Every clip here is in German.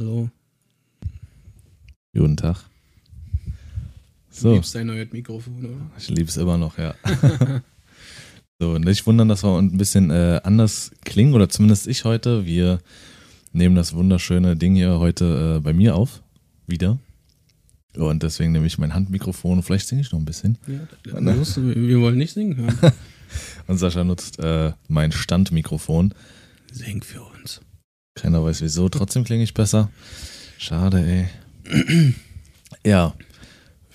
Hallo. Guten Tag. Du So, liebst dein neues Mikrofon, oder? ich liebe es immer noch, ja. so, nicht wundern, dass wir ein bisschen äh, anders klingen, oder zumindest ich heute. Wir nehmen das wunderschöne Ding hier heute äh, bei mir auf. Wieder. Und deswegen nehme ich mein Handmikrofon. Vielleicht singe ich noch ein bisschen. Ja, los, wir wollen nicht singen. Und Sascha nutzt äh, mein Standmikrofon. Sing für uns. Keiner weiß wieso. Trotzdem klinge ich besser. Schade, ey. ja.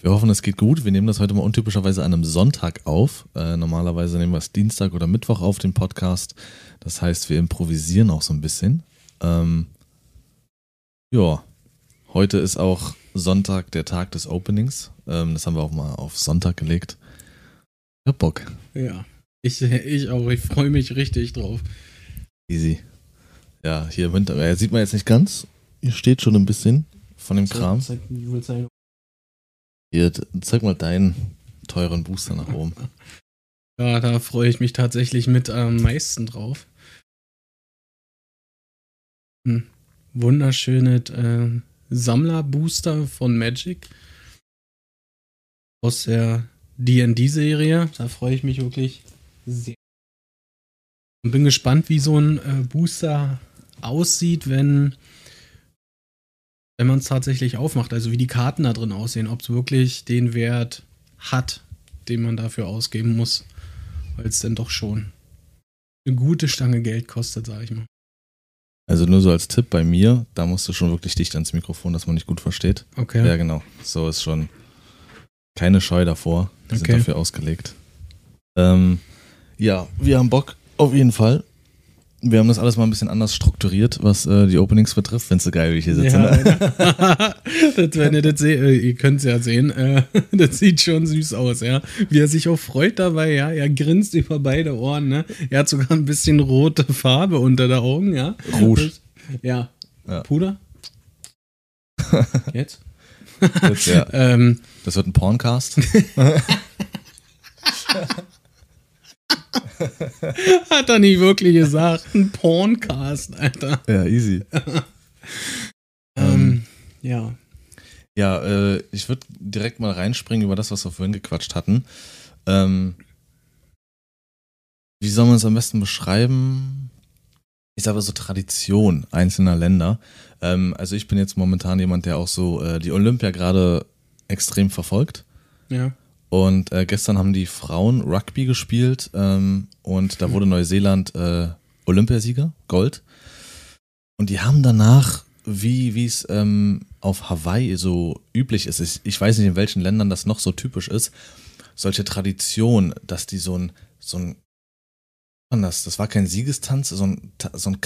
Wir hoffen, es geht gut. Wir nehmen das heute mal untypischerweise an einem Sonntag auf. Äh, normalerweise nehmen wir es Dienstag oder Mittwoch auf, den Podcast. Das heißt, wir improvisieren auch so ein bisschen. Ähm, ja. Heute ist auch Sonntag, der Tag des Openings. Ähm, das haben wir auch mal auf Sonntag gelegt. Ich hab Bock. Ja. Ich, ich auch. Ich freue mich richtig drauf. Easy. Ja, hier im Hintergrund. Ja, sieht man jetzt nicht ganz. Hier steht schon ein bisschen von dem Kram. Hier, zeig mal deinen teuren Booster nach oben. Ja, da freue ich mich tatsächlich mit am meisten drauf. Ein wunderschönes äh, Sammlerbooster von Magic aus der D&D-Serie. Da freue ich mich wirklich sehr. Und bin gespannt, wie so ein äh, Booster aussieht, wenn wenn man es tatsächlich aufmacht, also wie die Karten da drin aussehen, ob es wirklich den Wert hat, den man dafür ausgeben muss, weil es dann doch schon eine gute Stange Geld kostet, sag ich mal. Also nur so als Tipp bei mir, da musst du schon wirklich dicht ans Mikrofon, dass man nicht gut versteht. Okay. Ja, genau. So ist schon keine Scheu davor. Die sind Okay. dafür ausgelegt. Ähm, ja, wir haben Bock, auf jeden Fall. Wir haben das alles mal ein bisschen anders strukturiert, was äh, die Openings betrifft. Findest du geil, wie ich hier sitze? Ja, ne? das, wenn ihr das seht, äh, ihr könnt es ja sehen, äh, das sieht schon süß aus, ja. Wie er sich auch freut dabei, ja. Er grinst über beide Ohren, ne. Er hat sogar ein bisschen rote Farbe unter den Augen, ja. Rouge. Ja. Ja. Puder? Jetzt? Jetzt, ja. Ähm, Das wird ein Porncast. hat er nicht wirklich gesagt. Ein Porncast, Alter. ja, easy. Ähm, ja. Ja, äh, ich würde direkt mal reinspringen über das, was wir vorhin gequatscht hatten. Ähm, wie soll man es am besten beschreiben? Ich sage so Tradition einzelner Länder. Ähm, also ich bin jetzt momentan jemand, der auch so äh, die Olympia gerade extrem verfolgt. Ja. Und äh, gestern haben die Frauen Rugby gespielt ähm, und da wurde Neuseeland äh, Olympiasieger, Gold. Und die haben danach, wie es ähm, auf Hawaii so üblich ist, ich, ich weiß nicht, in welchen Ländern das noch so typisch ist, solche Tradition, dass die so ein, so ein, das, das war kein Siegestanz, so ein, so ein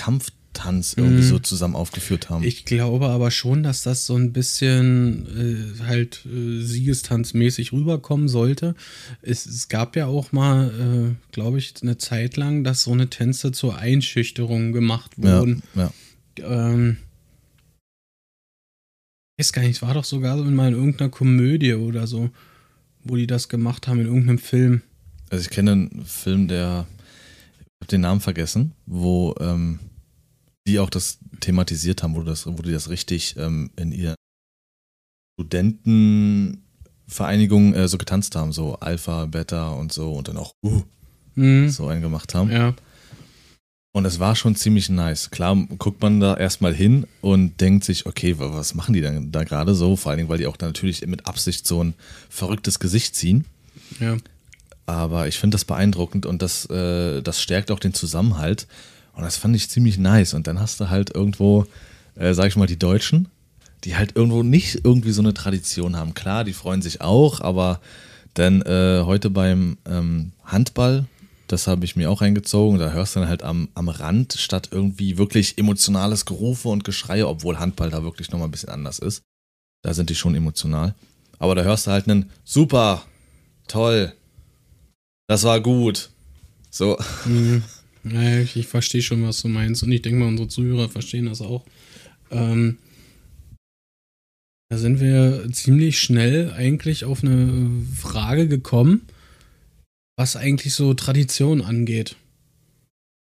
Kampftanz irgendwie Mhm. so zusammen aufgeführt haben. Ich glaube aber schon, dass das so ein bisschen äh, halt äh, siegestanzmäßig rüberkommen sollte. Es, es gab ja auch mal, äh, glaube ich, eine Zeit lang, dass so eine Tänze zur Einschüchterung gemacht ja, wurden. ja. Ähm, ich weiß gar nicht, es war doch sogar so in mal in irgendeiner Komödie oder so, wo die das gemacht haben, in irgendeinem Film. Also ich kenne einen Film, der, ich habe den Namen vergessen, wo ähm, die auch das thematisiert haben, wo, das, wo die das richtig ähm, in ihr Studentenvereinigung äh, so getanzt haben, so Alpha, Beta und so und dann auch uh, Mhm. so einen gemacht haben. Ja. Und es war schon ziemlich nice. Klar guckt man da erstmal hin und denkt sich, okay, wa- was machen die denn da gerade so? Vor allen Dingen, weil die auch natürlich mit Absicht so ein verrücktes Gesicht ziehen. Ja. Aber ich finde das beeindruckend und das, äh, das stärkt auch den Zusammenhalt. Und das fand ich ziemlich nice. Und dann hast du halt irgendwo, äh, sag ich mal, die Deutschen, die halt irgendwo nicht irgendwie so eine Tradition haben. Klar, die freuen sich auch, aber dann äh, heute beim ähm, Handball, das habe ich mir auch reingezogen, da hörst du dann halt am, am Rand statt irgendwie wirklich emotionales Gerufe und Geschreie, obwohl Handball da wirklich nochmal ein bisschen anders ist. Da sind die schon emotional. Aber da hörst du halt einen super, toll, das war gut. So, Mhm. Ja, ich, ich verstehe schon, was du meinst. Und ich denke mal, unsere Zuhörer verstehen das auch. Ähm, da sind wir ziemlich schnell eigentlich auf eine Frage gekommen, was eigentlich so Tradition angeht.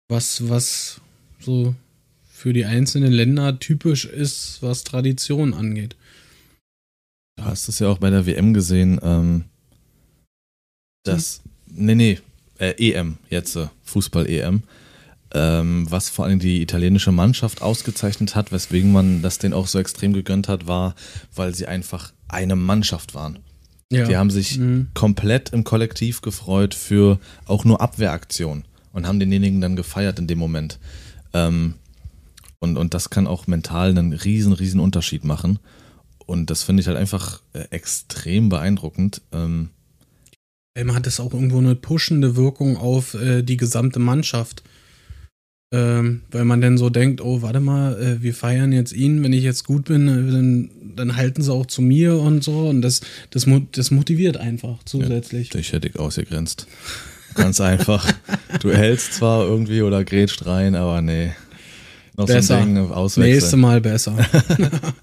Was, was so für die einzelnen Länder typisch ist, was Tradition angeht. Du hast es ja auch bei der WM gesehen, ähm, das, nee, nee, äh, EM, jetzt äh, Fußball-EM, ähm, was vor allem die italienische Mannschaft ausgezeichnet hat, weswegen man das denen auch so extrem gegönnt hat, war, weil sie einfach eine Mannschaft waren. Ja. Die haben sich Mhm. komplett im Kollektiv gefreut für auch nur Abwehraktionen und haben denjenigen dann gefeiert in dem Moment. Ähm, und, und das kann auch mental einen riesen, riesen Unterschied machen. Und das finde ich halt einfach äh, extrem beeindruckend. Ähm, Ähm, hat es auch irgendwo eine pushende Wirkung auf äh, die gesamte Mannschaft. Ähm, weil man dann so denkt, oh, warte mal, äh, wir feiern jetzt ihn, wenn ich jetzt gut bin, äh, dann, dann halten sie auch zu mir und so. Und das, das, das motiviert einfach zusätzlich. dich hätte ich ausgegrenzt. Ganz einfach. Du hältst zwar irgendwie oder grätscht rein, aber nee. Noch Besser. so ein Ding Nächste auswechseln. Mal besser.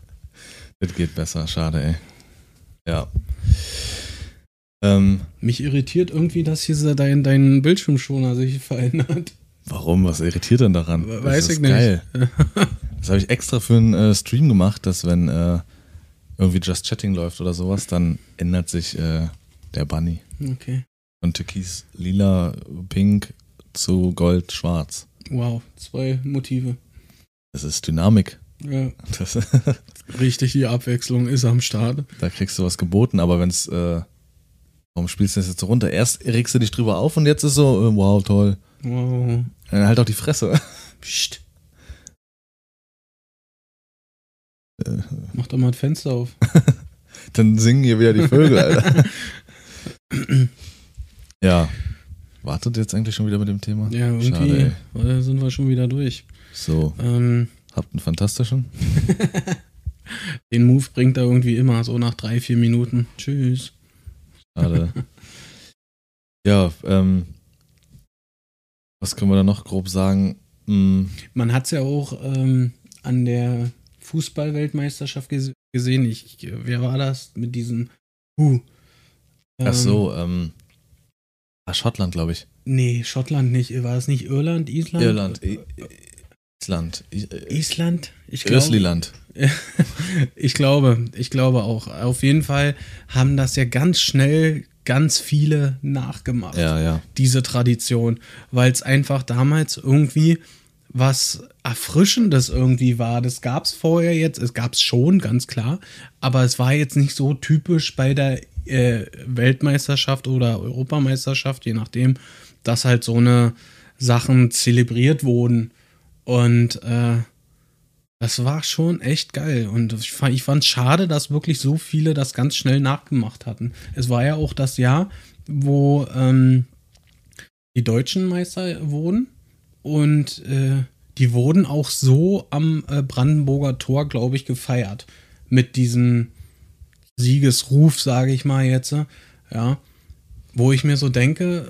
Das geht besser, schade, ey. Ja. Ähm, Mich irritiert irgendwie, dass hier so dein, dein Bildschirmschoner sich verändert. warum? Was irritiert denn daran? Weiß ist ich nicht. Geil. Das habe ich extra für einen äh, Stream gemacht, dass wenn äh, irgendwie Just Chatting läuft oder sowas, dann ändert sich äh, der Bunny. Okay. Von Türkis lila, pink zu gold, schwarz. Wow, zwei Motive. Das ist Dynamik. Ja, Das, richtig, die Abwechslung ist am Start. da kriegst du was geboten, aber wenn es, äh, warum spielst du das jetzt so runter? Erst regst du dich drüber auf und jetzt ist so, äh, wow, toll. Wow. Dann halt auch die Fresse. Psst. Mach doch mal ein Fenster auf. Dann singen hier wieder die Vögel, Alter. ja. Wartet jetzt eigentlich schon wieder mit dem Thema? Ja, irgendwie Schade, sind wir schon wieder durch. So, Ähm, habt einen fantastischen. den Move bringt er irgendwie immer, so nach drei, vier Minuten. Tschüss. Schade. ja, ähm, was können wir da noch grob sagen? Hm, Man hat es ja auch ähm, an der Fußball-Weltmeisterschaft ges gesehen. Ich, wer war das mit diesem Huh? ach so, ähm, Schottland, glaube ich. Nee, Schottland nicht. War es nicht Irland, Island? Irland, I Island, äh, Island? Ich glaube. Ich glaube, ich glaube auch. Auf jeden Fall haben das ja ganz schnell ganz viele nachgemacht. Ja, ja. diese Tradition, weil es einfach damals irgendwie was Erfrischendes irgendwie war. Das gab es vorher jetzt, es gab es schon, ganz klar, aber es war jetzt nicht so typisch bei der äh, Weltmeisterschaft oder Europameisterschaft, je nachdem, dass halt so eine Sachen zelebriert wurden. Und äh, das war schon echt geil. Und ich fand ich fand's schade, dass wirklich so viele das ganz schnell nachgemacht hatten. Es war ja auch das Jahr, wo ähm, die Deutschen Meister wurden. Und äh, die wurden auch so am äh, Brandenburger Tor, glaube ich, gefeiert. Mit diesem Siegesruf, sage ich mal jetzt. Ja. Wo ich mir so denke,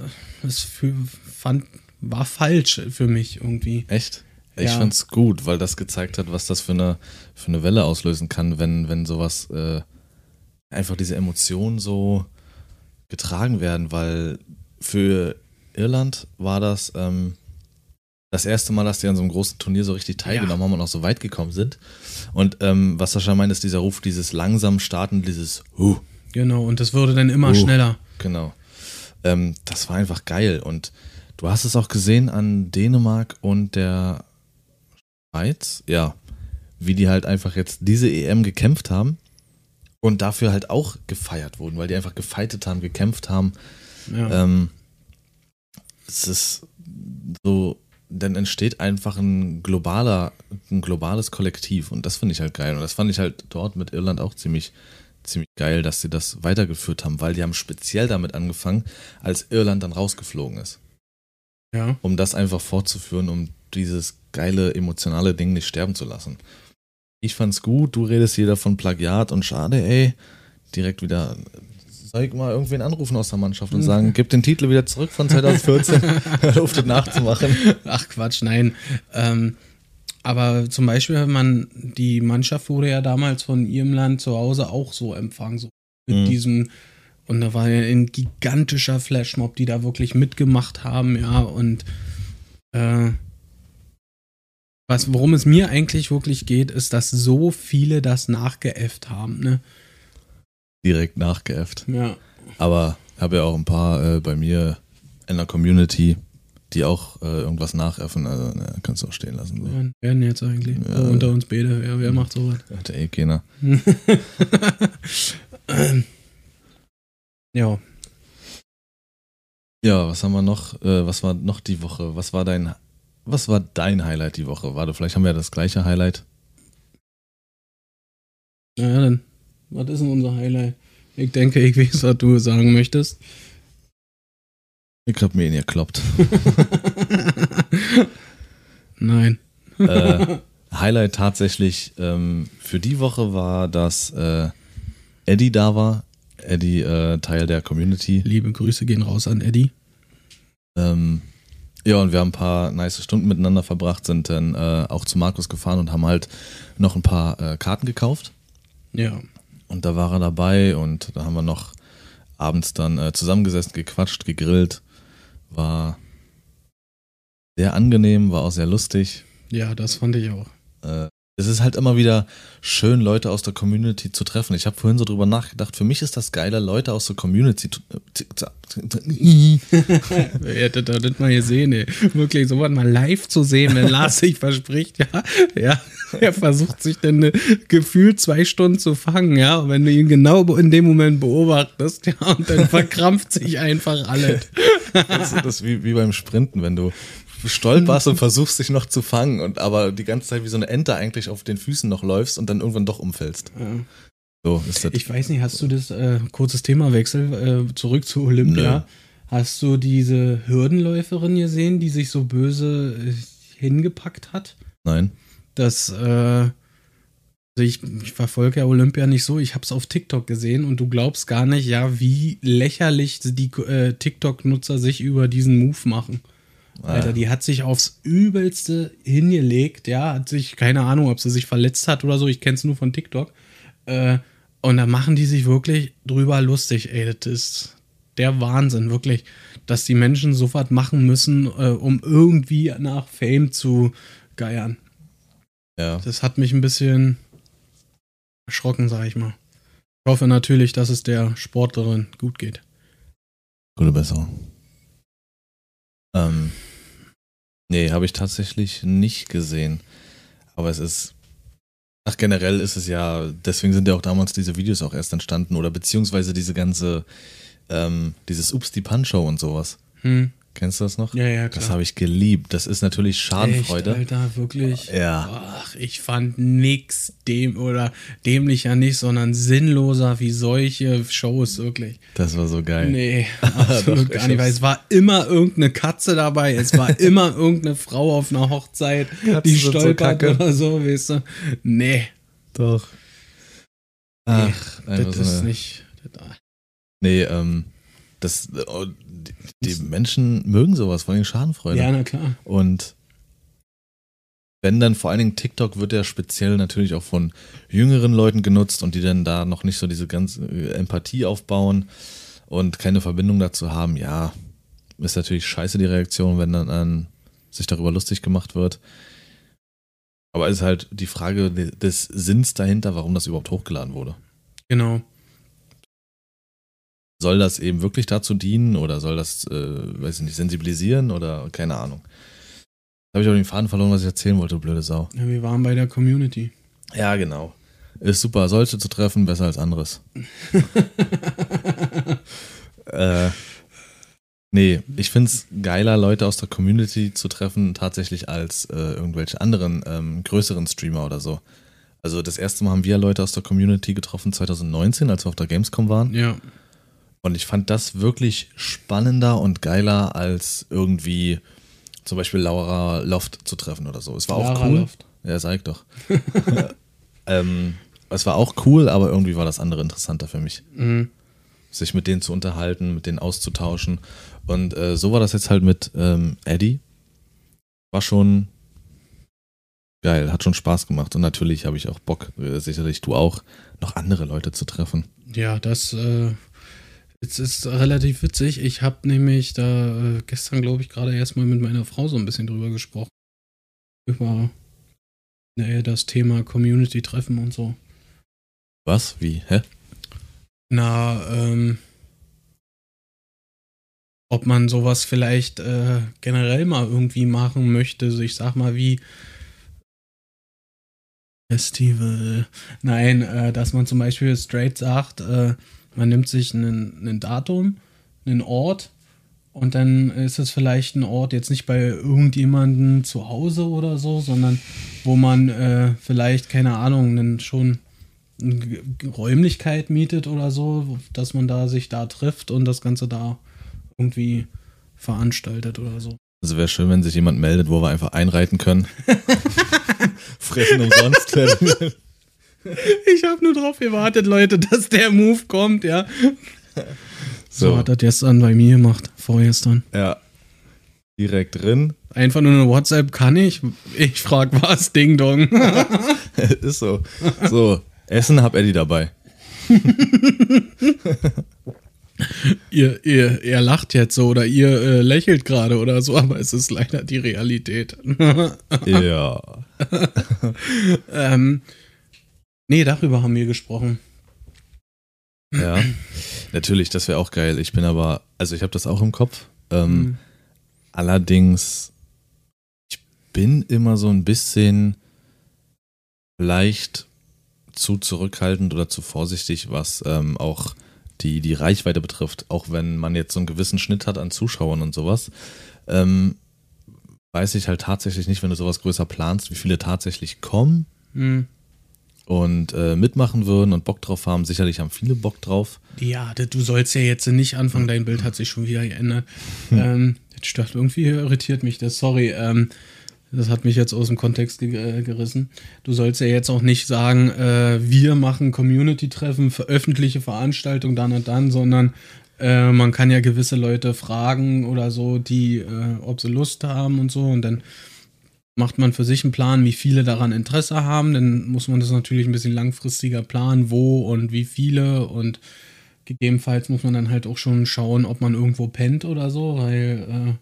für, fand, war falsch für mich irgendwie. Echt? Ich Ja. fand's gut, weil das gezeigt hat, was das für eine, für eine Welle auslösen kann, wenn, wenn sowas äh, einfach diese Emotionen so getragen werden, weil für Irland war das ähm, das erste Mal, dass die an so einem großen Turnier so richtig teilgenommen haben und auch so weit gekommen sind. Und ähm, was Sascha meint, ist dieser Ruf, dieses langsam starten, dieses Huh, Genau, und das wurde dann immer Oh. schneller. Genau. Ähm, das war einfach geil. Und du hast es auch gesehen an Dänemark und der Schweiz, ja, wie die halt einfach jetzt diese EM gekämpft haben und dafür halt auch gefeiert wurden, weil die einfach gefeitet haben, gekämpft haben. Ja. Ähm, es ist so, dann entsteht einfach ein globaler, ein globales Kollektiv und das finde ich halt geil. Und das fand ich halt dort mit Irland auch ziemlich, ziemlich geil, dass sie das weitergeführt haben, weil die haben speziell damit angefangen, als Irland dann rausgeflogen ist, ja. um das einfach fortzuführen, um dieses geile emotionale Ding nicht sterben zu lassen. Ich fand's gut, du redest hier von Plagiat und schade, ey. Direkt wieder, soll ich mal irgendwen anrufen aus der Mannschaft und sagen, gib den Titel wieder zurück von 2014, hör auf, das nachzumachen. Ach Quatsch, nein. Ähm, aber zum Beispiel, man, die Mannschaft wurde ja damals von ihrem Land zu Hause auch so empfangen, so mit Mhm. diesem, und da war ja ein gigantischer Flashmob, die da wirklich mitgemacht haben, ja, und äh, was, worum es mir eigentlich wirklich geht, ist, dass so viele das nachgeäfft haben, ne? Direkt nachgeäfft. Ja. Aber habe ja auch ein paar äh, bei mir in der Community, die auch äh, irgendwas nachäffen. Also, ne, kannst du auch stehen lassen. So. Wer wer denn jetzt eigentlich? Ja. Oh, unter uns beide, wer, wer macht sowas? Hat ja eh keiner. ja, Ja, was haben wir noch? Äh, was war noch die Woche? Was war dein, was war dein Highlight die Woche? Warte, vielleicht haben wir ja das gleiche Highlight. naja, dann, was ist denn unser Highlight? Ich denke, ich weiß, was du sagen möchtest. Ich hab mir ihn gekloppt. Nein. äh, Highlight tatsächlich ähm, für die Woche war, dass äh, Eddie da war. Eddie, äh, Teil der Community. Liebe Grüße gehen raus an Eddie. Ähm, ja, und wir haben ein paar nice Stunden miteinander verbracht, sind dann äh, auch zu Markus gefahren und haben halt noch ein paar äh, Karten gekauft. Ja. Und da war er dabei und da haben wir noch abends dann äh, zusammengesessen, gequatscht, gegrillt. War sehr angenehm, war auch sehr lustig. Ja, das fand ich auch. Es ist halt immer wieder schön, Leute aus der Community zu treffen. Ich habe vorhin so drüber nachgedacht, für mich ist das geiler, Leute aus der Community zu. Hättet das nicht mal gesehen, ey. Wirklich, sowas mal live zu sehen, wenn Lars sich verspricht, ja. Ja, er versucht sich dann äh, gefühlt zwei Stunden zu fangen, ja. Und wenn du ihn genau in dem Moment beobachtest, ja, und dann verkrampft sich einfach alles. Das ist das wie, wie beim Sprinten, wenn du stolperst und versuchst dich noch zu fangen und aber die ganze Zeit wie so eine Ente eigentlich auf den Füßen noch läufst und dann irgendwann doch umfällst. Ja. So ist das. Ich weiß nicht, hast du das, äh, kurzes Themawechsel, äh, zurück zu Olympia. Nö. Hast du diese Hürdenläuferin gesehen, die sich so böse äh, hingepackt hat? Nein. Das, äh, also ich, ich verfolge ja Olympia nicht so, ich habe es auf TikTok gesehen und du glaubst gar nicht, ja, wie lächerlich die äh, TikTok-Nutzer sich über diesen Move machen. Alter, die hat sich aufs Übelste hingelegt, ja, hat sich, keine Ahnung, ob sie sich verletzt hat oder so, ich kenne es nur von TikTok. Äh, und da machen die sich wirklich drüber lustig, ey, das ist der Wahnsinn, wirklich, dass die Menschen so was machen müssen, äh, um irgendwie nach Fame zu geiern. Ja. Das hat mich ein bisschen erschrocken, sag ich mal. Ich hoffe natürlich, dass es der Sportlerin gut geht. Gute Besserung. Ähm, nee, habe ich tatsächlich nicht gesehen. Aber es ist. Ach, generell ist es ja, deswegen sind ja auch damals diese Videos auch erst entstanden oder beziehungsweise diese ganze, ähm, dieses Ups die Punch-Show und sowas. Hm. Kennst du das noch? Ja, ja, Das klar. habe ich geliebt. Das ist natürlich Schadenfreude. Echt, Alter, wirklich. Ja. Ach, ich fand nix dem oder dämlicher nicht, sondern sinnloser wie solche Shows, wirklich. Das war so geil. Nee, absolut Doch, gar nicht, weil es war immer irgendeine Katze dabei, es war immer irgendeine Frau auf einer Hochzeit, die Katzen so stolpert kacke. oder so, weißt du. Nee, Doch. Ach, einfach das so ist nicht. Das, Nee, ähm, das, oh, die, die Menschen mögen sowas, vor allem Schadenfreude. ja, na klar. Und wenn dann vor allen Dingen TikTok wird ja speziell natürlich auch von jüngeren Leuten genutzt und die dann da noch nicht so diese ganze äh, Empathie aufbauen und keine Verbindung dazu haben, ja, ist natürlich scheiße die Reaktion, wenn dann an sich darüber lustig gemacht wird. Aber es ist halt die Frage de- des Sinns dahinter, warum das überhaupt hochgeladen wurde. Genau. Soll das eben wirklich dazu dienen oder soll das, äh, weiß ich nicht, sensibilisieren oder keine Ahnung. Da habe ich auch den Faden verloren, was ich erzählen wollte, blöde Sau. Ja, wir waren bei der Community. Ja, genau. Ist super, solche zu treffen, besser als anderes. äh, nee, ich finde es geiler, Leute aus der Community zu treffen, tatsächlich als äh, irgendwelche anderen ähm, größeren Streamer oder so. Also das erste Mal haben wir Leute aus der Community getroffen 2019, als wir auf der Gamescom waren. Ja, Und ich fand das wirklich spannender und geiler, als irgendwie zum Beispiel Laura Loft zu treffen oder so. Es war auch Lara cool. Loft. Ja, sag doch. ähm, es war auch cool, aber irgendwie war das andere interessanter für mich. mhm. Sich mit denen zu unterhalten, mit denen auszutauschen. Und äh, so war das jetzt halt mit ähm, Eddie. War schon geil, hat schon Spaß gemacht. Und natürlich habe ich auch Bock, äh, sicherlich du auch, noch andere Leute zu treffen. ja das äh, es ist relativ witzig. Ich habe nämlich da äh, gestern, glaube ich, gerade erstmal mit meiner Frau so ein bisschen drüber gesprochen. Über Nee, das Thema Community-Treffen und so. Was? Wie? Hä? Na, ähm, ob man sowas vielleicht äh, generell mal irgendwie machen möchte. Also ich sag mal wie Festival. Nein, äh, dass man zum Beispiel straight sagt, äh, man nimmt sich ein Datum, einen Ort und dann ist es vielleicht ein Ort jetzt nicht bei irgendjemandem zu Hause oder so, sondern wo man äh, vielleicht, keine Ahnung, einen schon eine Räumlichkeit mietet oder so, dass man da sich da trifft und das Ganze da irgendwie veranstaltet oder so. Also wäre schön, wenn sich jemand meldet, wo wir einfach einreiten können. Fressen umsonst. ich habe nur drauf gewartet, Leute, dass der Move kommt, ja. So, so hat er gestern bei mir gemacht, vorgestern. Ja. Direkt drin. Einfach nur eine WhatsApp kann ich. Ich frag was, Ding Dong. Ist so. So, Essen hab Eddie dabei. ihr, ihr, ihr lacht jetzt so oder ihr äh, lächelt gerade oder so, aber es ist leider die Realität. ja. ähm, nee, darüber haben wir gesprochen. Ja, natürlich, das wäre auch geil. Ich bin aber, also ich habe das auch im Kopf. Ähm, mhm. Allerdings, ich bin immer so ein bisschen leicht zu zurückhaltend oder zu vorsichtig, was ähm, auch die, die Reichweite betrifft, auch wenn man jetzt so einen gewissen Schnitt hat an Zuschauern und sowas, ähm, weiß ich halt tatsächlich nicht, wenn du sowas größer planst, wie viele tatsächlich kommen mhm. Und äh, mitmachen würden und Bock drauf haben. Sicherlich haben viele Bock drauf. Ja, du sollst ja jetzt nicht anfangen, dein Bild hat sich schon wieder geändert. Hm. Ähm, das stört irgendwie, irritiert mich das, sorry. Ähm, das hat mich jetzt aus dem Kontext ge äh, gerissen. Du sollst ja jetzt auch nicht sagen, äh, wir machen Community-Treffen, öffentliche Veranstaltung dann und dann, sondern äh, man kann ja gewisse Leute fragen oder so, die, äh, ob sie Lust haben und so. Und dann macht man für sich einen Plan, wie viele daran Interesse haben. Dann muss man das natürlich ein bisschen langfristiger planen, wo und wie viele und gegebenenfalls muss man dann halt auch schon schauen, ob man irgendwo pennt oder so, weil äh,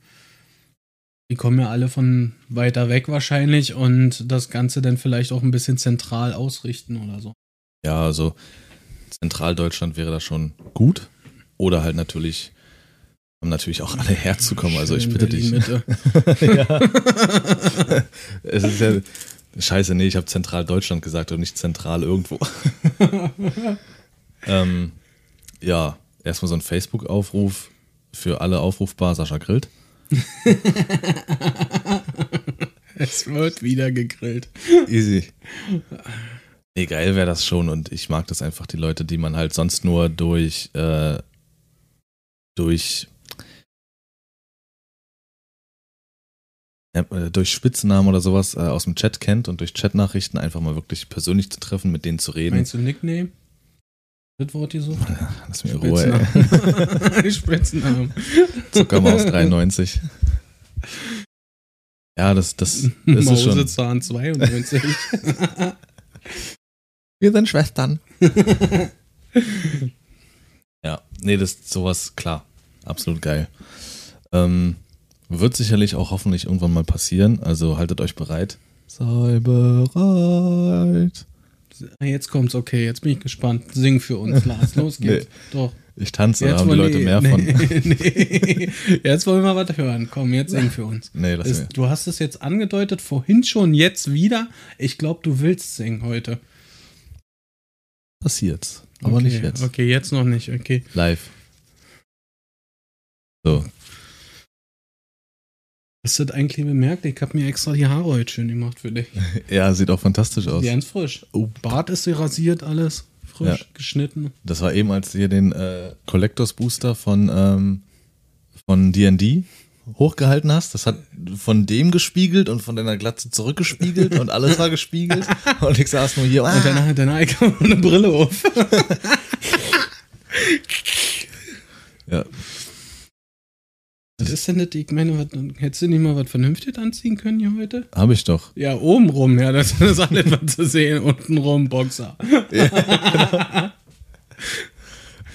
die kommen ja alle von weiter weg wahrscheinlich und das Ganze dann vielleicht auch ein bisschen zentral ausrichten oder so. Ja, also Zentraldeutschland wäre da schon gut. Oder halt natürlich, um natürlich auch alle herzukommen. Also ich bitte dich. ja. es ist ja. Scheiße, nee, ich habe Zentraldeutschland gesagt und nicht zentral irgendwo. ähm, ja, erstmal so ein Facebook-Aufruf für alle aufrufbar, Sascha grillt. es wird wieder gegrillt. Easy. Nee, geil wäre das schon und ich mag das einfach, die Leute, die man halt sonst nur durch, äh, durch, durch Spitznamen oder sowas äh, aus dem Chat kennt und durch Chatnachrichten einfach mal wirklich persönlich zu treffen, mit denen zu reden. Meinst du Nickname? Das Wort hier so? Lass mir Ruhe, ey. Spitznamen. Zuckermaus 93. Ja, das, das, das ist schon. Mausezahn 92. Wir sind Schwestern. ja, nee, das ist sowas, klar. Absolut geil. Ähm, wird sicherlich auch hoffentlich irgendwann mal passieren. Also haltet euch bereit. Sei bereit. Jetzt kommt's, okay, jetzt bin ich gespannt. Sing für uns, Lars. Los geht's. Nee. Doch. Ich tanze, da haben die Leute nee, mehr nee, von. Nee. Jetzt wollen wir was hören. Komm, jetzt sing für uns. Nee, lass es, Du hast es jetzt angedeutet, vorhin schon, jetzt wieder. Ich glaube, du willst singen heute. Passiert's. Aber okay, nicht jetzt. Okay, jetzt noch nicht, okay. Live. So. Hast du das eigentlich bemerkt? Ich habe mir extra die Haare heute schön gemacht für dich. ja, sieht auch fantastisch aus. Ganz frisch. Oh. Bart ist rasiert, alles frisch ja. geschnitten. Das war eben, als du hier den äh, Collectors Booster von ähm, von D&D hochgehalten hast. Das hat von dem gespiegelt und von deiner Glatze zurückgespiegelt und alles war gespiegelt. und ich saß nur hier. Ah. Und hat deine kam eine Brille auf. ja. Denn das? Ich meine, was, hättest du nicht mal was Vernünftiges anziehen können hier heute? Habe ich doch. Ja, oben rum, ja, das ist alles was zu sehen. Unten rum, Boxer. Ja.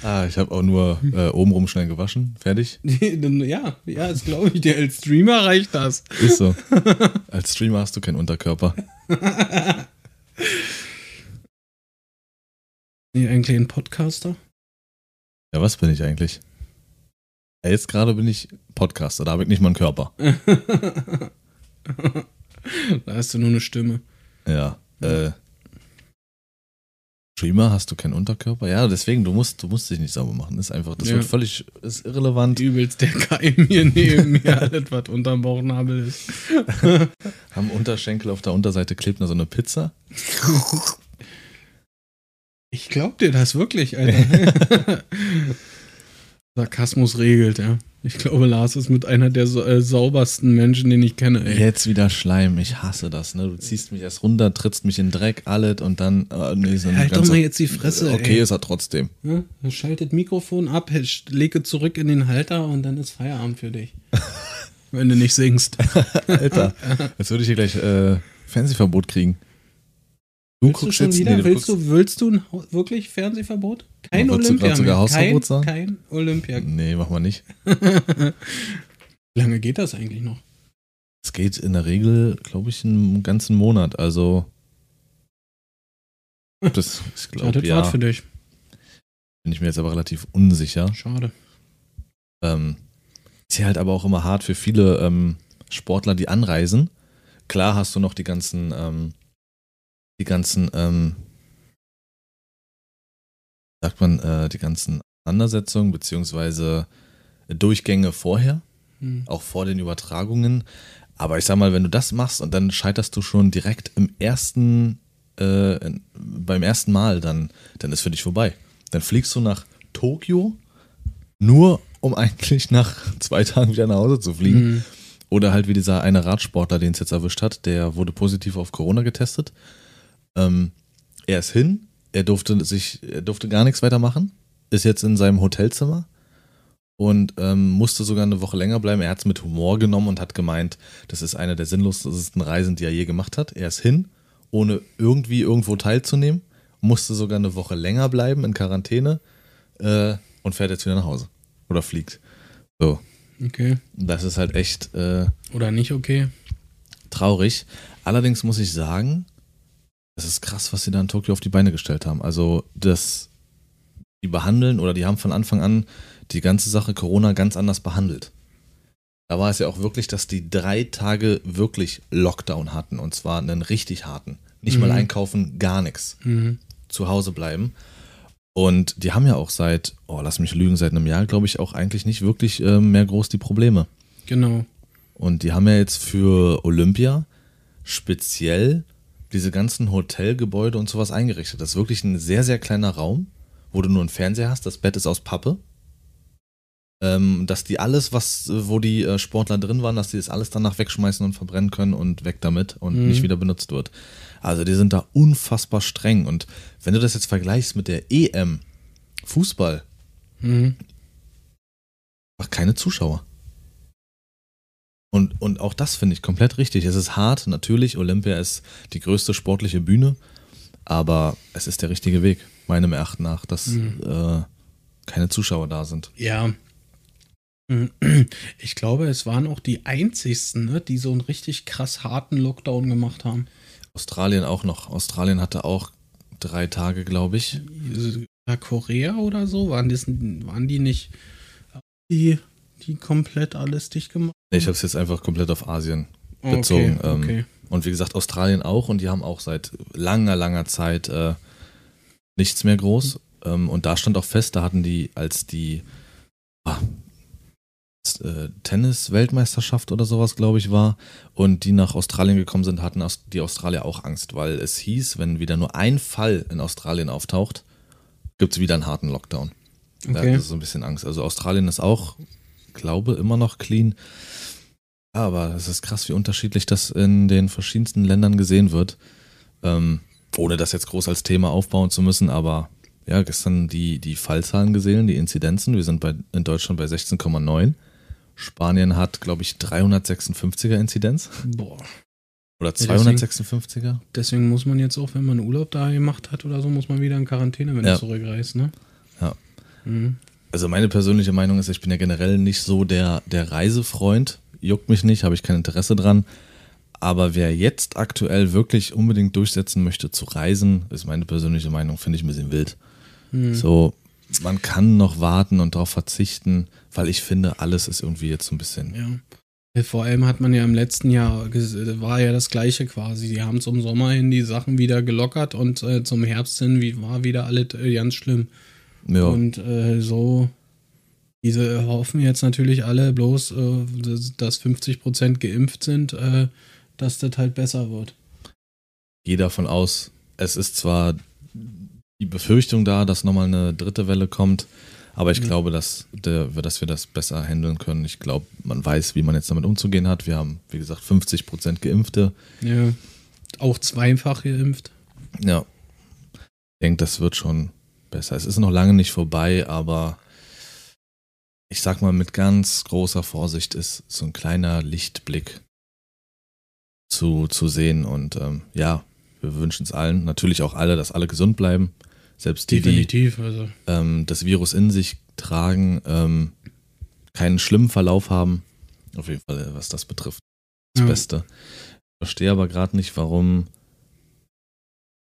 Ah, ich habe auch nur äh, obenrum schnell gewaschen. Fertig? ja, ja, das glaube ich dir. Als Streamer reicht das. Ist so. Als Streamer hast du keinen Unterkörper. Nee, eigentlich ein Podcaster? Ja, was bin ich eigentlich? Jetzt gerade bin ich Podcaster, da habe ich nicht mal einen Körper. da hast du nur eine Stimme. Ja. Äh, Streamer hast du keinen Unterkörper? Ja, deswegen, du musst, du musst dich nicht sauber machen. Ist einfach, das Ja. wird völlig, ist irrelevant. Übelst der Keim hier neben mir, alles, was unterm Bauchnabel ist. Am Unterschenkel auf der Unterseite klebt noch so eine Pizza. Ich glaub dir das wirklich, Alter. Sarkasmus regelt, ja. Ich glaube, Lars ist mit einer der äh, saubersten Menschen, den ich kenne, ey. Jetzt wieder Schleim, ich hasse das, ne? Du ziehst mich erst runter, trittst mich in Dreck, alles und dann, äh, nee, so Halt doch mal jetzt die Fresse, Okay, ey. ist er trotzdem. Ja, schaltet Mikrofon ab, lege zurück in den Halter und dann ist Feierabend für dich. Wenn du nicht singst. Alter, jetzt würde ich hier gleich äh, Fernsehverbot kriegen. Du Willst du schon jetzt, wieder? nee, du willst, du, willst du wirklich Fernsehverbot? Kein Wolltest du Olympia sogar. Hausverbot kein, sagen? kein Olympia. Nee, mach mal nicht. Wie lange geht das eigentlich noch? Es geht in der Regel, glaube ich, einen ganzen Monat. Also, das, ich Schade glaube, Fahrt ja, für dich. bin ich mir jetzt aber relativ unsicher. Schade. Ähm, ist ja halt aber auch immer hart für viele ähm, Sportler, die anreisen. Klar hast du noch die ganzen, ähm, die ganzen, ähm, sagt man, äh, die ganzen Auseinandersetzungen beziehungsweise Durchgänge vorher, Hm. auch vor den Übertragungen. Aber ich sag mal, wenn du das machst und dann scheiterst du schon direkt im ersten, äh, beim ersten Mal, dann, dann ist für dich vorbei. Dann fliegst du nach Tokio, nur um eigentlich nach zwei Tagen wieder nach Hause zu fliegen. Hm. Oder halt wie dieser eine Radsportler, den es jetzt erwischt hat, der wurde positiv auf Corona getestet. Ähm, er ist hin, er durfte sich, er durfte gar nichts weiter machen, ist jetzt in seinem Hotelzimmer und ähm, musste sogar eine Woche länger bleiben. Er hat es mit Humor genommen und hat gemeint, das ist eine der sinnlosesten Reisen, die er je gemacht hat. Er ist hin, ohne irgendwie irgendwo teilzunehmen, musste sogar eine Woche länger bleiben in Quarantäne äh, und fährt jetzt wieder nach Hause oder fliegt. So, Okay. das ist halt echt äh, Oder nicht okay? traurig. Allerdings muss ich sagen, es ist krass, was sie da in Tokio auf die Beine gestellt haben. Also das, die behandeln oder die haben von Anfang an die ganze Sache Corona ganz anders behandelt. Da war es ja auch wirklich, dass die drei Tage wirklich Lockdown hatten und zwar einen richtig harten. Nicht mal Mhm. einkaufen, gar nichts. Mhm. Zu Hause bleiben. Und die haben ja auch seit, oh, lass mich lügen, seit einem Jahr, glaube ich, auch eigentlich nicht wirklich äh, mehr groß die Probleme. Genau. Und die haben ja jetzt für Olympia speziell diese ganzen Hotelgebäude und sowas eingerichtet. Das ist wirklich ein sehr, sehr kleiner Raum, wo du nur einen Fernseher hast. Das Bett ist aus Pappe. Ähm, dass die alles, was, wo die äh, Sportler drin waren, dass die das alles danach wegschmeißen und verbrennen können und weg damit und Mhm. nicht wieder benutzt wird. Also die sind da unfassbar streng. Und wenn du das jetzt vergleichst mit der EM, Fußball, Mhm. einfach keine Zuschauer. Und, und auch das finde ich komplett richtig. Es ist hart, natürlich. Olympia ist die größte sportliche Bühne, aber es ist der richtige Weg, meinem Erachten nach, dass Mhm. äh, keine Zuschauer da sind. Ja. Ich glaube, es waren auch die einzigsten, ne, die so einen richtig krass harten Lockdown gemacht haben. Australien auch noch. Australien hatte auch drei Tage, glaube ich. Ja, Korea oder so? Waren, das, waren die nicht die, die komplett alles dicht gemacht Ich habe es jetzt einfach komplett auf Asien bezogen. Okay, ähm, okay. Und wie gesagt, Australien auch und die haben auch seit langer, langer Zeit äh, nichts mehr groß. Ähm, und da stand auch fest, da hatten die, als die ah, äh, Tennis-Weltmeisterschaft oder sowas, glaube ich, war, und die nach Australien gekommen sind, hatten die Australier auch Angst, weil es hieß, wenn wieder nur ein Fall in Australien auftaucht, gibt es wieder einen harten Lockdown. Da okay. ist so ein bisschen Angst. Also Australien ist auch, glaube immer noch clean. Aber es ist krass, wie unterschiedlich das in den verschiedensten Ländern gesehen wird. Ähm, ohne das jetzt groß als Thema aufbauen zu müssen, aber ja, gestern die, die Fallzahlen gesehen, die Inzidenzen. Wir sind bei, in Deutschland bei 16,9. Spanien hat, glaube ich, 356er Inzidenz. Boah. Oder Ja, deswegen- 256er. Deswegen muss man jetzt auch, wenn man Urlaub da gemacht hat oder so, muss man wieder in Quarantäne, wenn Ja. du zurückreist, ne? Mhm. Also meine persönliche Meinung ist, ich bin ja generell nicht so der, der Reisefreund. Juckt mich nicht, habe ich kein Interesse dran. Aber wer jetzt aktuell wirklich unbedingt durchsetzen möchte zu reisen, ist meine persönliche Meinung, finde ich ein bisschen wild. Mhm. So, man kann noch warten und darauf verzichten, weil ich finde, alles ist irgendwie jetzt so ein bisschen. Ja. Vor allem hat man ja im letzten Jahr, war ja das gleiche quasi. Die haben zum Sommer hin die Sachen wieder gelockert und äh, zum Herbst hin wie, war wieder alles äh, ganz schlimm. Ja, Und äh, so, diese hoffen jetzt natürlich alle bloß, äh, dass- dass 50% geimpft sind, äh, dass das halt besser wird. gehe davon aus, es ist zwar die Befürchtung da, dass nochmal eine dritte Welle kommt, aber ich Mhm. glaube, dass, der, dass wir das besser handeln können. Ich glaube, man weiß, wie man jetzt damit umzugehen hat. Wir haben, wie gesagt, 50% Geimpfte. Ja. Auch zweifach geimpft. Ja. Ich denke, das wird schon besser. Es ist noch lange nicht vorbei, aber ich sag mal, mit ganz großer Vorsicht ist so ein kleiner Lichtblick zu, zu sehen. Und ähm, ja, wir wünschen es allen, natürlich auch alle, dass alle gesund bleiben. Selbst die, die Definitiv. Also, ähm, das Virus in sich tragen, ähm, keinen schlimmen Verlauf haben. Auf jeden Fall, was das betrifft. Das Ja. Beste. Ich verstehe aber gerade nicht, warum,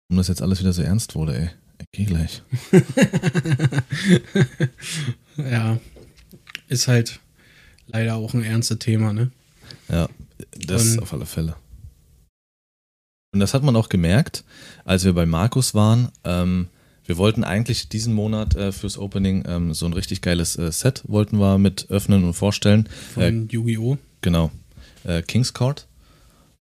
warum das jetzt alles wieder so ernst wurde, ey. Ich geh gleich. ja. Ist halt leider auch ein ernstes Thema, ne? Ja, das Und- auf alle Fälle. Und das hat man auch gemerkt, als wir bei Markus waren. Ähm, wir wollten eigentlich diesen Monat äh, fürs Opening ähm, so ein richtig geiles äh, Set wollten wir mit öffnen und vorstellen. Von Äh, Yu-Gi-Oh! Genau. Äh, King's Court.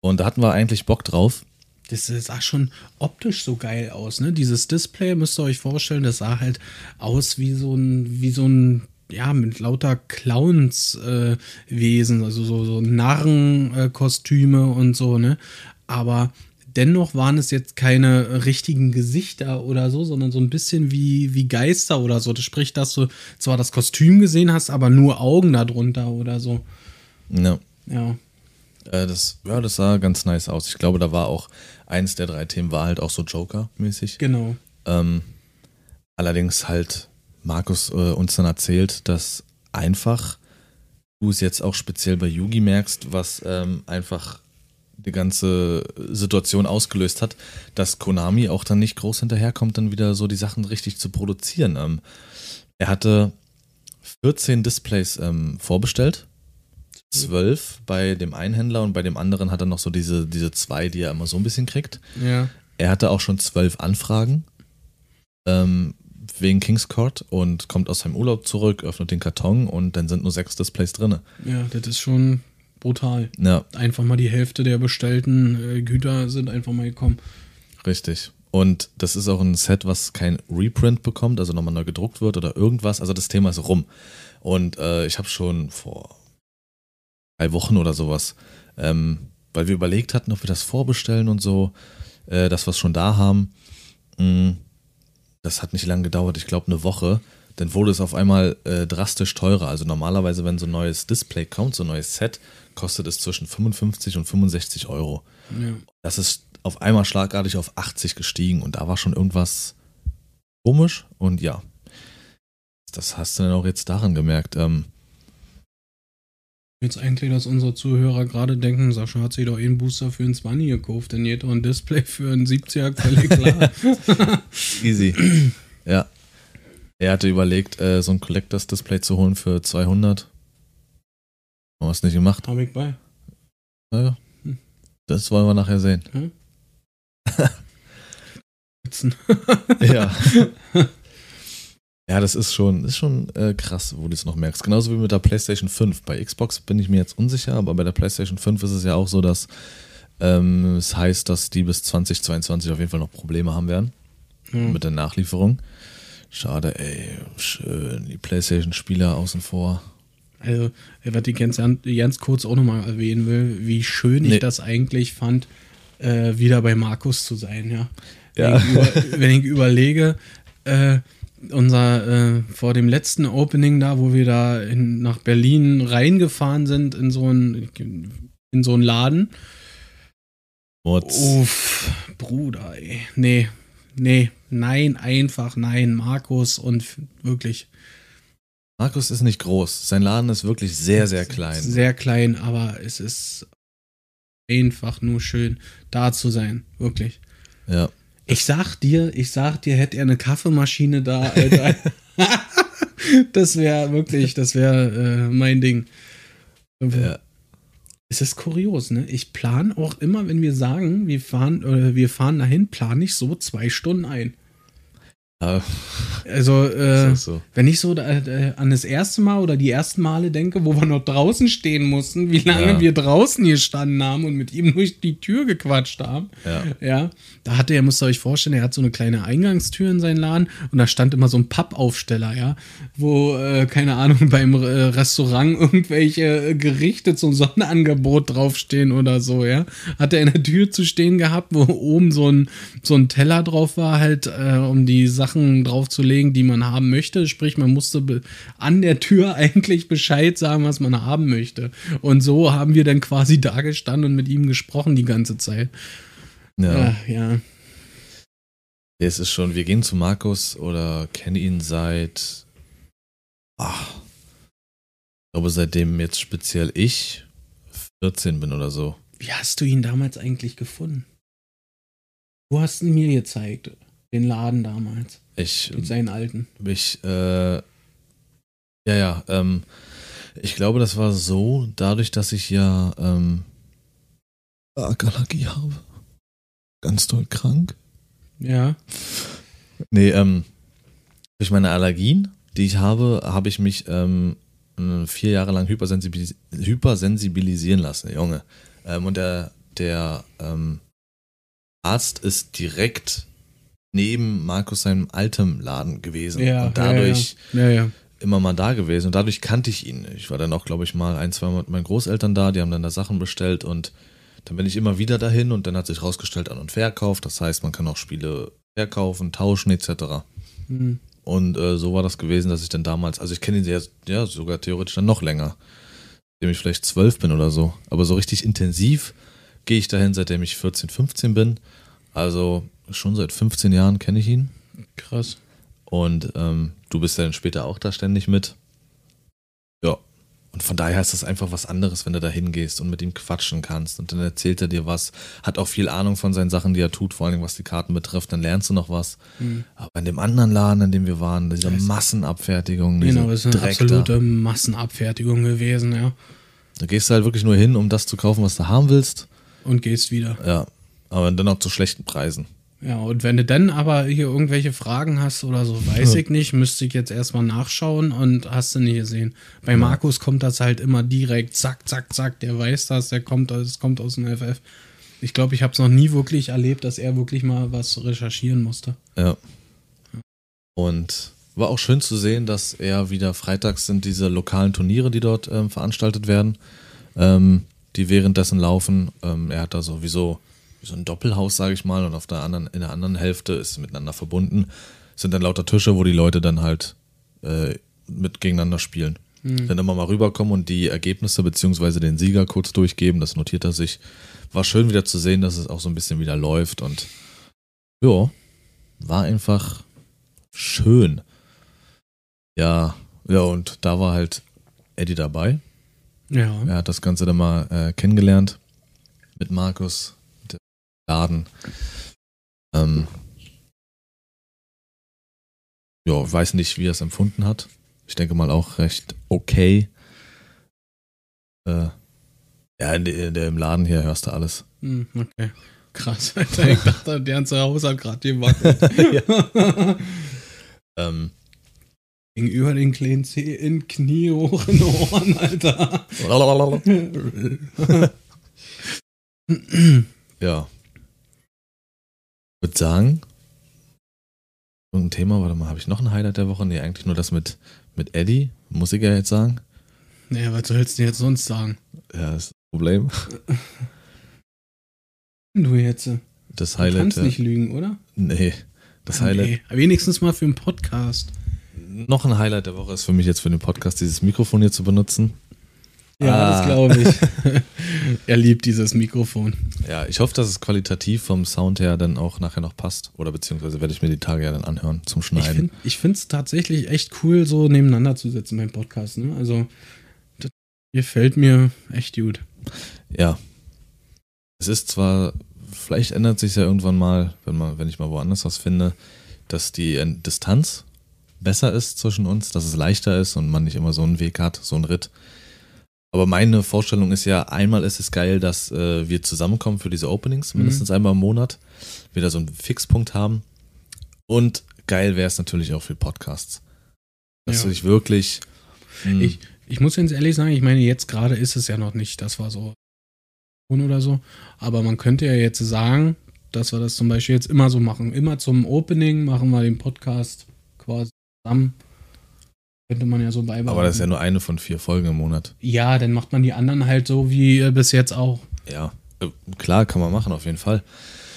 Und da hatten wir eigentlich Bock drauf. Das sah schon optisch so geil aus, ne? Dieses Display müsst ihr euch vorstellen, das sah halt aus wie so ein, wie so ein, ja, mit lauter Clowns-Wesen, äh, also so, so Narrenkostüme und so, ne? Aber dennoch waren es jetzt keine richtigen Gesichter oder so, sondern so ein bisschen wie, wie Geister oder so. Das spricht, dass du zwar das Kostüm gesehen hast, aber nur Augen darunter oder so. Ja. Ja. Äh, das, ja, das sah ganz nice aus. Ich glaube, da war auch eins der drei Themen war halt auch so Joker-mäßig. Genau. Ähm, allerdings halt Markus äh, uns dann erzählt, dass einfach du es jetzt auch speziell bei Yugi merkst, was ähm, einfach die ganze Situation ausgelöst hat, dass Konami auch dann nicht groß hinterherkommt, dann wieder so die Sachen richtig zu produzieren. Ähm, er hatte 14 Displays ähm, vorbestellt, 12 bei dem einen Händler und bei dem anderen hat er noch so diese, diese zwei, die er immer so ein bisschen kriegt. Ja. Er hatte auch schon zwölf Anfragen ähm, wegen King's Court und kommt aus seinem Urlaub zurück, öffnet den Karton und dann sind nur sechs Displays drin. Ja, das ist schon brutal. Ja, einfach mal die Hälfte der bestellten äh, Güter sind einfach mal gekommen. richtig. Und das ist auch ein Set, was kein Reprint bekommt, also nochmal neu gedruckt wird oder irgendwas. Also das Thema ist rum. Und äh, ich habe schon vor drei Wochen oder sowas, ähm, weil wir überlegt hatten, ob wir das vorbestellen und so, äh, das was schon da haben. Mh, das hat nicht lange gedauert, ich glaube eine Woche. Dann wurde es auf einmal äh, drastisch teurer. Also normalerweise, wenn so ein neues Display kommt, so ein neues Set, kostet es zwischen 55 und 65 Euro. Ja. Das ist auf einmal schlagartig auf 80 gestiegen und da war schon irgendwas komisch und ja. Das hast du dann auch jetzt daran gemerkt. Ähm, Jetzt eigentlich, dass unsere Zuhörer gerade denken, Sascha hat sich doch eh einen Booster für ein 20 gekauft, denn jeder ein Display für einen 70er, völlig klar. easy. ja. Er hatte überlegt, äh, so ein Collectors Display zu holen für 200. Haben wir es nicht gemacht. Hab ich bei. Naja. Hm. Das wollen wir nachher sehen. Sitzen. Ja. Ja, das ist schon, ist schon äh, krass, wo du es noch merkst. Genauso wie mit der PlayStation 5. Bei Xbox bin ich mir jetzt unsicher, aber bei der PlayStation 5 ist es ja auch so, dass ähm, es heißt, dass die bis 2022 auf jeden Fall noch Probleme haben werden Ja. mit der Nachlieferung. Schade, ey. Schön. Die PlayStation-Spieler außen vor. Also, was ich ganz, ganz kurz auch nochmal erwähnen will, wie schön Nee. ich das eigentlich fand, äh, wieder bei Markus zu sein, ja. Ja. Wenn, ich über, wenn ich überlege, äh, unser äh, vor dem letzten Opening da, wo wir da in, nach Berlin reingefahren sind in so einen in so einen Laden. Mods. Uff, Bruder, ey. Nee, nee, Nein, einfach nein. Markus und wirklich Markus ist nicht groß. Sein Laden ist wirklich sehr, sehr klein. sehr klein, aber es ist einfach nur schön, da zu sein. Wirklich. Ja. Ich sag dir, ich sag dir, hätte er eine Kaffeemaschine da, Alter. das wäre wirklich, das wäre äh, mein Ding. Ja. Es ist kurios, ne? Ich plane auch immer, wenn wir sagen, wir fahren, äh, wir fahren dahin, plane ich so zwei Stunden ein. Ja, Also, äh, so. wenn ich so äh, an das erste Mal oder die ersten Male denke, wo wir noch draußen stehen mussten, wie lange Ja. wir draußen gestanden haben und mit ihm durch die Tür gequatscht haben. Ja. Ja, da hatte er, müsst ihr euch vorstellen, er hat so eine kleine Eingangstür in seinen Laden und da stand immer so ein Pappaufsteller, ja, wo, äh, keine Ahnung, beim äh, Restaurant irgendwelche äh, Gerichte zum Sonnenangebot draufstehen oder so, ja. Hat er in der Tür zu stehen gehabt, wo oben so ein, so ein Teller drauf war, halt, äh, um die Sachen draufzulegen, die man haben möchte. Sprich, man musste an der Tür eigentlich Bescheid sagen, was man haben möchte. Und so haben wir dann quasi da gestanden und mit ihm gesprochen die ganze Zeit. Ja. Ach, ja. Es ist schon, wir gehen zu Markus oder kennen ihn seit, ach, ich glaube, seitdem jetzt speziell ich 14 bin oder so. Wie hast du ihn damals eigentlich gefunden? Du hast ihn mir gezeigt, den Laden damals, Ich, mit seinen alten. ich, äh, ja, ja, ähm, ich glaube, das war so, dadurch, dass ich ja, ähm, Allergie habe. Ganz doll krank. Ja. Nee, ähm, durch meine Allergien, die ich habe, habe ich mich ähm, äh, vier Jahre lang hypersensibilis hypersensibilisieren lassen, Junge. Ähm, und der, der ähm, Arzt ist direkt neben Markus seinem alten Laden gewesen. Ja, und dadurch Ja, ja. immer mal da gewesen. Und dadurch kannte ich ihn. Ich war dann auch, glaube ich, mal ein, zwei Mal mit meinen Großeltern da, die haben dann da Sachen bestellt und dann bin ich immer wieder dahin und dann hat sich rausgestellt An- und Verkauf. Das heißt, man kann auch Spiele verkaufen, tauschen etc. Hm. Und äh, so war das gewesen, dass ich dann damals, also ich kenne ihn sehr, ja, sogar theoretisch dann noch länger, seitdem ich vielleicht zwölf bin oder so. Aber so richtig intensiv gehe ich dahin, seitdem ich 14, 15 bin. Also schon seit 15 Jahren kenne ich ihn. Krass. Und ähm, du bist ja dann später auch da ständig mit. Ja. Und von daher ist das einfach was anderes, wenn du da hingehst und mit ihm quatschen kannst. Und dann erzählt er dir was, hat auch viel Ahnung von seinen Sachen, die er tut, vor allem was die Karten betrifft. Dann lernst du noch was. Hm. Aber in dem anderen Laden, in dem wir waren, diese Das- Massenabfertigung, diese Genau, das ist eine Dreck da. absolute Massenabfertigung gewesen, ja. Da gehst du halt wirklich nur hin, um das zu kaufen, was du haben willst. Und gehst wieder. Ja. Aber dann auch zu schlechten Preisen. Ja, und wenn du dann aber hier irgendwelche Fragen hast oder so, weiß ich nicht, müsste ich jetzt erstmal nachschauen und hast du nicht gesehen. Bei Markus kommt das halt immer direkt, zack, zack, zack, der weiß das, der kommt, das kommt aus dem FF. Ich glaube, ich habe es noch nie wirklich erlebt, dass er wirklich mal was recherchieren musste. Ja. Und war auch schön zu sehen, dass er wieder freitags sind diese lokalen Turniere, die dort ähm, veranstaltet werden, ähm, die währenddessen laufen. Ähm, er hat da sowieso wie so ein Doppelhaus, sage ich mal, und auf der anderen, in der anderen Hälfte ist miteinander verbunden, sind dann lauter Tische, wo die Leute dann halt äh, mit gegeneinander spielen. Dann immer mal rüberkommen und die Ergebnisse beziehungsweise den Sieger kurz durchgeben, das notiert er sich. War schön wieder zu sehen, dass es auch so ein bisschen wieder läuft und ja, war einfach schön. Ja, ja, und da war halt Eddie dabei. Ja. Er hat das Ganze dann mal äh, kennengelernt mit Markus, Laden. Ähm, ja, weiß nicht, wie er es empfunden hat. Ich denke mal auch recht okay. Äh, ja, in, in dem Laden hier hörst du alles. Hm, okay. Krass, Alter. Ich dachte, der ganze Haus hat gerade gewackelt. Ähm, Gegenüber den kleinen Zeh in Knie hoch in Ohren, Alter. ja. Ich würde sagen, irgendein Thema, warte mal, habe ich noch ein Highlight der Woche? Nee, eigentlich nur das mit, mit Eddie, muss ich ja jetzt sagen. naja, was sollst du jetzt sonst sagen? Ja, das ist das Problem. Du jetzt. Du Das Highlight. kannst äh, nicht lügen, oder? Nee, das Highlight. Nee, wenigstens mal für einen Podcast. Noch ein Highlight der Woche ist für mich jetzt für den Podcast dieses Mikrofon hier zu benutzen. Ja, Ah. das glaube ich. er liebt dieses Mikrofon. Ja, ich hoffe, dass es qualitativ vom Sound her dann auch nachher noch passt. Oder beziehungsweise werde ich mir die Tage ja dann anhören zum Ich Schneiden. finde es tatsächlich echt cool, so nebeneinander zu setzen beim Podcast. Ne? Also, das gefällt mir echt gut. Ja. Es ist zwar, vielleicht ändert sich ja irgendwann mal, wenn man, wenn ich mal woanders was finde, dass die Distanz besser ist zwischen uns, dass es leichter ist und man nicht immer so einen Weg hat, so einen Ritt. Aber meine Vorstellung ist ja, einmal ist es geil, dass äh, wir zusammenkommen für diese Openings, Mhm. mindestens einmal im Monat, wieder so einen Fixpunkt haben. Und geil wäre es natürlich auch für Podcasts. Dass Ja. du dich wirklich. mh, Ich, ich muss ganz ehrlich sagen, ich meine, jetzt gerade ist es ja noch nicht, das war so oder so. Aber man könnte ja jetzt sagen, dass wir das zum Beispiel jetzt immer so machen. Immer zum Opening machen wir den Podcast quasi zusammen. Könnte man ja so beibehalten. aber das ist ja nur eine von vier Folgen im Monat. Ja, dann macht man die anderen halt so wie äh, bis jetzt auch. Ja, äh, klar, kann man machen, auf jeden Fall.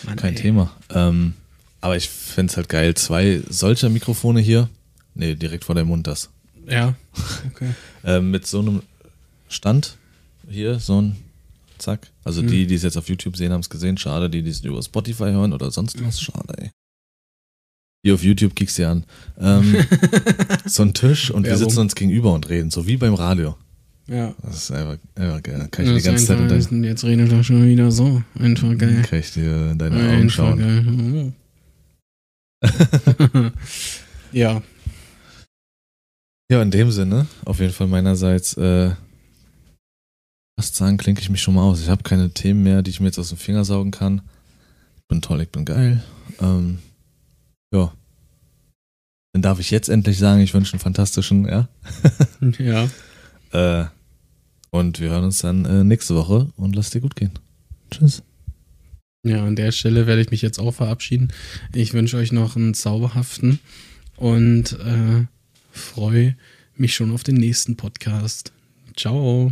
Mann, Kein ey. Thema. Ähm, aber ich fände es halt geil, zwei solcher Mikrofone hier. Nee, direkt vor dem Mund das. Ja, okay. Ähm, mit so einem Stand hier, so ein Zack. Also Mhm. die, die es jetzt auf YouTube sehen, haben es gesehen. Schade, die, die es über Spotify hören oder sonst was. Schade, ey. Hier auf YouTube kickst du an. Ähm, so ein Tisch und wir Werbung. sitzen uns gegenüber und reden, so wie beim Radio. ja. Das ist einfach, einfach geil. Kann ich Das die ganze ist Zeit in einfach- dein, Jetzt redet er schon wieder so. Einfach geil. kann ich dir in deine Augen Einfach schauen. geil. Ja, Ja, in dem Sinne, auf jeden Fall meinerseits, äh, fast sagen, klinke ich mich schon mal aus. Ich habe keine Themen mehr, die ich mir jetzt aus dem Finger saugen kann. Ich bin toll, ich bin geil. Ähm, ja. Dann darf ich jetzt endlich sagen, ich wünsche einen fantastischen, ja. ja. Äh, und wir hören uns dann äh, nächste Woche und lass dir gut gehen. Tschüss. Ja, an der Stelle werde ich mich jetzt auch verabschieden. Ich wünsche euch noch einen zauberhaften und äh, freue mich schon auf den nächsten Podcast. Ciao.